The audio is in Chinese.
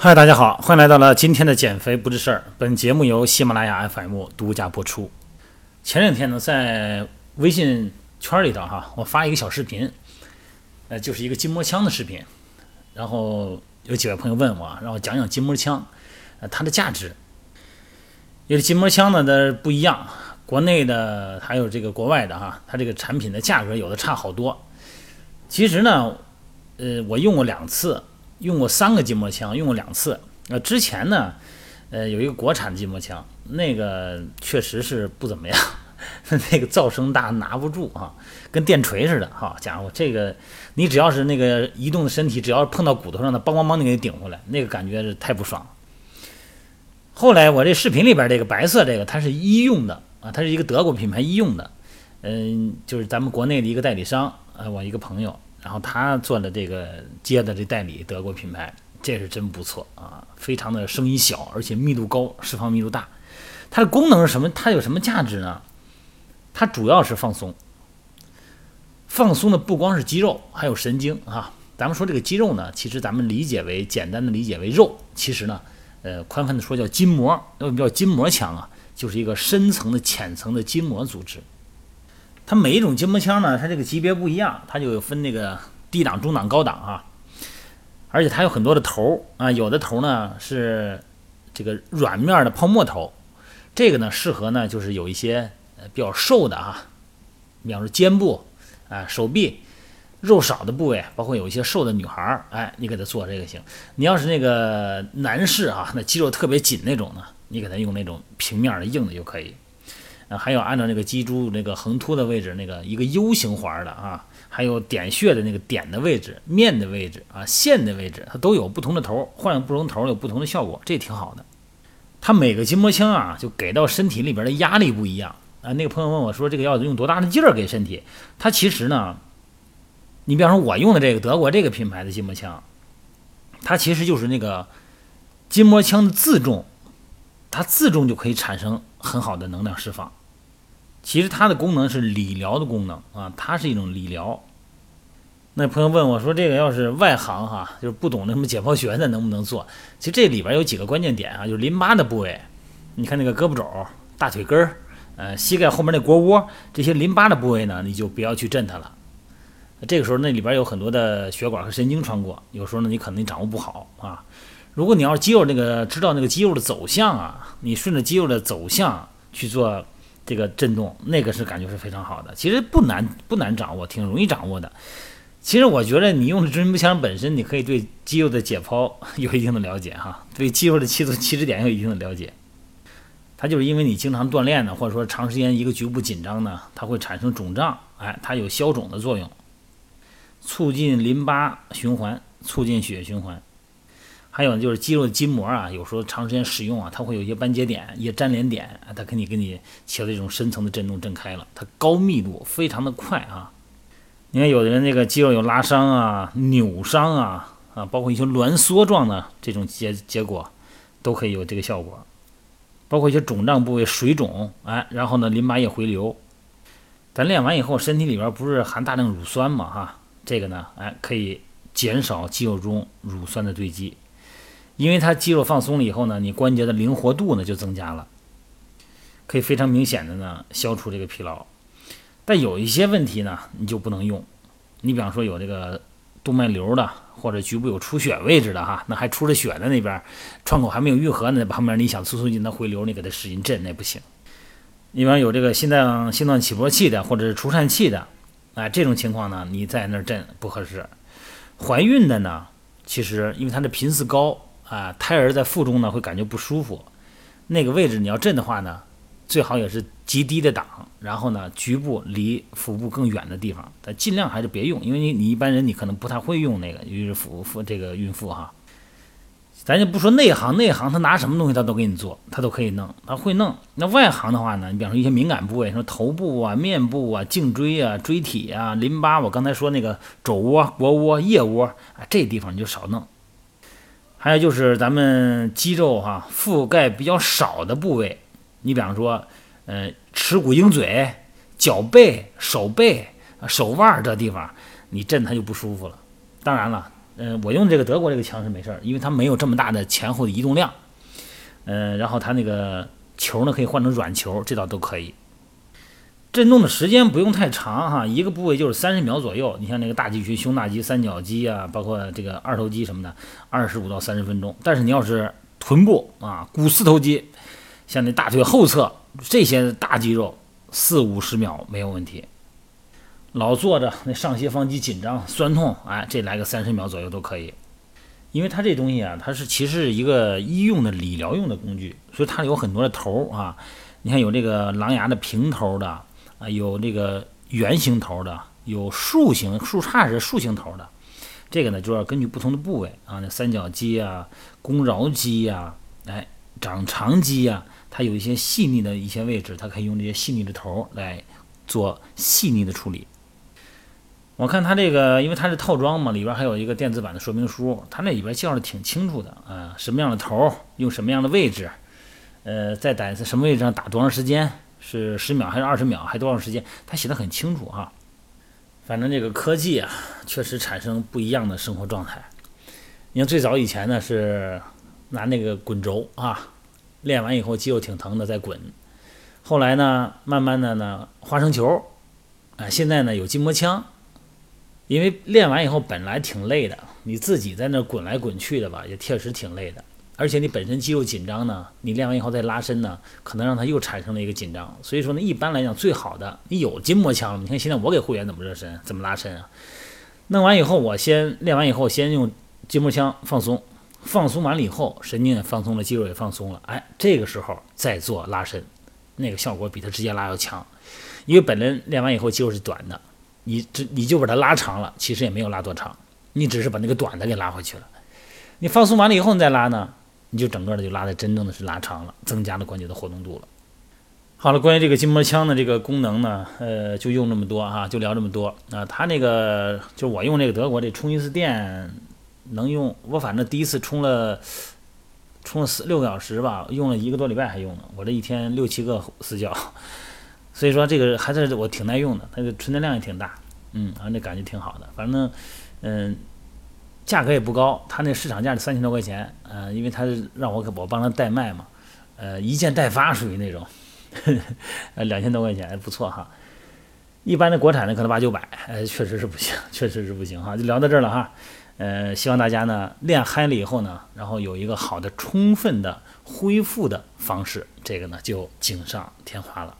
嗨，大家好，欢迎来到了今天的减肥不是事儿。本节目由喜马拉雅 FM 独家播出。前两天呢，在微信圈里头哈，我发一个小视频，呃，就是一个筋膜枪的视频。然后有几位朋友问我，让我讲讲筋膜枪，呃，它的价值。因为筋膜枪呢，它不一样，国内的还有这个国外的哈，它这个产品的价格有的差好多。其实呢，呃，我用过两次。用过三个筋膜枪，用过两次。呃，之前呢，呃，有一个国产筋膜枪，那个确实是不怎么样，那个噪声大，拿不住啊，跟电锤似的。哈，家伙，这个你只要是那个移动的身体，只要是碰到骨头上的，梆梆梆的给你顶回来，那个感觉是太不爽。后来我这视频里边这个白色这个，它是医用的啊，它是一个德国品牌医用的，嗯，就是咱们国内的一个代理商，呃，我一个朋友。然后他做的这个接的这代理德国品牌，这是真不错啊，非常的声音小，而且密度高，释放密度大。它的功能是什么？它有什么价值呢？它主要是放松，放松的不光是肌肉，还有神经啊。咱们说这个肌肉呢，其实咱们理解为简单的理解为肉，其实呢，呃，宽泛的说叫筋膜，为什么叫筋膜枪啊？就是一个深层的、浅层的筋膜组织。它每一种筋膜枪呢，它这个级别不一样，它就有分那个低档、中档、高档啊，而且它有很多的头啊，有的头呢是这个软面的泡沫头，这个呢适合呢就是有一些比较瘦的啊，比方说肩部啊、手臂肉少的部位，包括有一些瘦的女孩儿，哎，你给她做这个行。你要是那个男士啊，那肌肉特别紧那种呢，你给他用那种平面的硬的就可以。啊，还有按照那个脊柱那个横突的位置，那个一个 U 型环的啊，还有点穴的那个点的位置、面的位置啊、线的位置，它都有不同的头，换不同头有不同的效果，这挺好的。它每个筋膜枪啊，就给到身体里边的压力不一样啊。那个朋友问我说，这个要用多大的劲儿给身体？它其实呢，你比方说我用的这个德国这个品牌的筋膜枪，它其实就是那个筋膜枪的自重，它自重就可以产生很好的能量释放。其实它的功能是理疗的功能啊，它是一种理疗。那朋友问我说：“这个要是外行哈，就是不懂那什么解剖学的，能不能做？”其实这里边有几个关键点啊，就是淋巴的部位，你看那个胳膊肘、大腿根儿、呃膝盖后面那腘窝这些淋巴的部位呢，你就不要去震它了。这个时候那里边有很多的血管和神经穿过，有时候呢你可能掌握不好啊。如果你要是肌肉那个知道那个肌肉的走向啊，你顺着肌肉的走向去做。这个震动，那个是感觉是非常好的，其实不难不难掌握，挺容易掌握的。其实我觉得你用的针膜枪本身，你可以对肌肉的解剖 有一定的了解哈，对肌肉的起起止点有一定的了解。它就是因为你经常锻炼呢，或者说长时间一个局部紧张呢，它会产生肿胀，哎，它有消肿的作用，促进淋巴循环，促进血液循环。还有呢就是肌肉的筋膜啊，有时候长时间使用啊，它会有一些斑结点、一些粘连点它肯定给你起到一种深层的震动震开了。它高密度，非常的快啊。你看有的人那个肌肉有拉伤啊、扭伤啊啊，包括一些挛缩状的这种结结果，都可以有这个效果。包括一些肿胀部位水肿，哎，然后呢淋巴液回流。咱练完以后，身体里边不是含大量乳酸嘛哈？这个呢，哎，可以减少肌肉中乳酸的堆积。因为它肌肉放松了以后呢，你关节的灵活度呢就增加了，可以非常明显的呢消除这个疲劳。但有一些问题呢，你就不能用。你比方说有这个动脉瘤的，或者局部有出血位置的哈，那还出着血的那边，创口还没有愈合呢，旁边你想促促进它回流，你给它使劲震那不行。你比方有这个心脏心脏起搏器的，或者是除颤器的，哎，这种情况呢，你在那儿震不合适。怀孕的呢，其实因为它的频次高。啊，胎儿在腹中呢会感觉不舒服，那个位置你要震的话呢，最好也是极低的档，然后呢局部离腹部更远的地方，但尽量还是别用，因为你你一般人你可能不太会用那个，尤其是腹腹这个孕妇哈。咱就不说内行，内行他拿什么东西他都给你做，他都可以弄，他会弄。那外行的话呢，你比方说一些敏感部位，什么头部啊、面部啊、颈椎啊、椎体啊、淋巴，我刚才说那个肘窝、腘窝、腋窝啊，这地方你就少弄。还有就是咱们肌肉哈覆盖比较少的部位，你比方说，呃，耻骨鹰嘴、脚背、手背、手腕这地方，你震它就不舒服了。当然了，嗯，我用这个德国这个枪是没事儿，因为它没有这么大的前后的移动量。嗯，然后它那个球呢可以换成软球，这倒都可以。震动的时间不用太长哈，一个部位就是三十秒左右。你像那个大肌群、胸大肌、三角肌啊，包括这个二头肌什么的，二十五到三十分钟。但是你要是臀部啊、股四头肌，像那大腿后侧这些大肌肉，四五十秒没有问题。老坐着那上斜方肌紧张酸痛，哎，这来个三十秒左右都可以。因为它这东西啊，它是其实是一个医用的理疗用的工具，所以它有很多的头啊。你看有这个狼牙的平头的。啊，有这个圆形头的，有竖形、竖叉是竖形头的。这个呢，就要根据不同的部位啊，那三角肌啊、肱桡肌呀、哎、长长肌呀，它有一些细腻的一些位置，它可以用这些细腻的头来做细腻的处理。我看它这个，因为它是套装嘛，里边还有一个电子版的说明书，它那里边介绍的挺清楚的啊，什么样的头用什么样的位置，呃，在打在什么位置上打多长时间。是十秒还是二十秒，还多长时间？他写的很清楚哈。反正这个科技啊，确实产生不一样的生活状态。你看最早以前呢是拿那个滚轴啊，练完以后肌肉挺疼的在滚。后来呢，慢慢的呢花生球，啊，现在呢有筋膜枪。因为练完以后本来挺累的，你自己在那滚来滚去的吧，也确实挺累的。而且你本身肌肉紧张呢，你练完以后再拉伸呢，可能让它又产生了一个紧张。所以说呢，一般来讲最好的，你有筋膜枪了，你看现在我给会员怎么热身，怎么拉伸啊？弄完以后，我先练完以后，先用筋膜枪放松，放松完了以后，神经也放松了，肌肉也放松了，哎，这个时候再做拉伸，那个效果比它直接拉要强。因为本人练完以后肌肉是短的，你这你就把它拉长了，其实也没有拉多长，你只是把那个短的给拉回去了。你放松完了以后，你再拉呢？你就整个的就拉的真正的是拉长了，增加了关节的活动度了。好了，关于这个筋膜枪的这个功能呢，呃，就用这么多哈，就聊这么多啊。它那个就我用这个德国这充一次电能用，我反正第一次充了充了四六个小时吧，用了一个多礼拜还用呢。我这一天六七个死角，所以说这个还是我挺耐用的，它的存电量也挺大，嗯，反正感觉挺好的。反正嗯。价格也不高，他那市场价是三千多块钱，呃，因为他是让我我帮他代卖嘛，呃，一件代发属于那种，呃，两千多块钱不错哈。一般的国产的可能八九百，呃，确实是不行，确实是不行哈。就聊到这儿了哈，呃，希望大家呢练嗨了以后呢，然后有一个好的、充分的恢复的方式，这个呢就锦上添花了。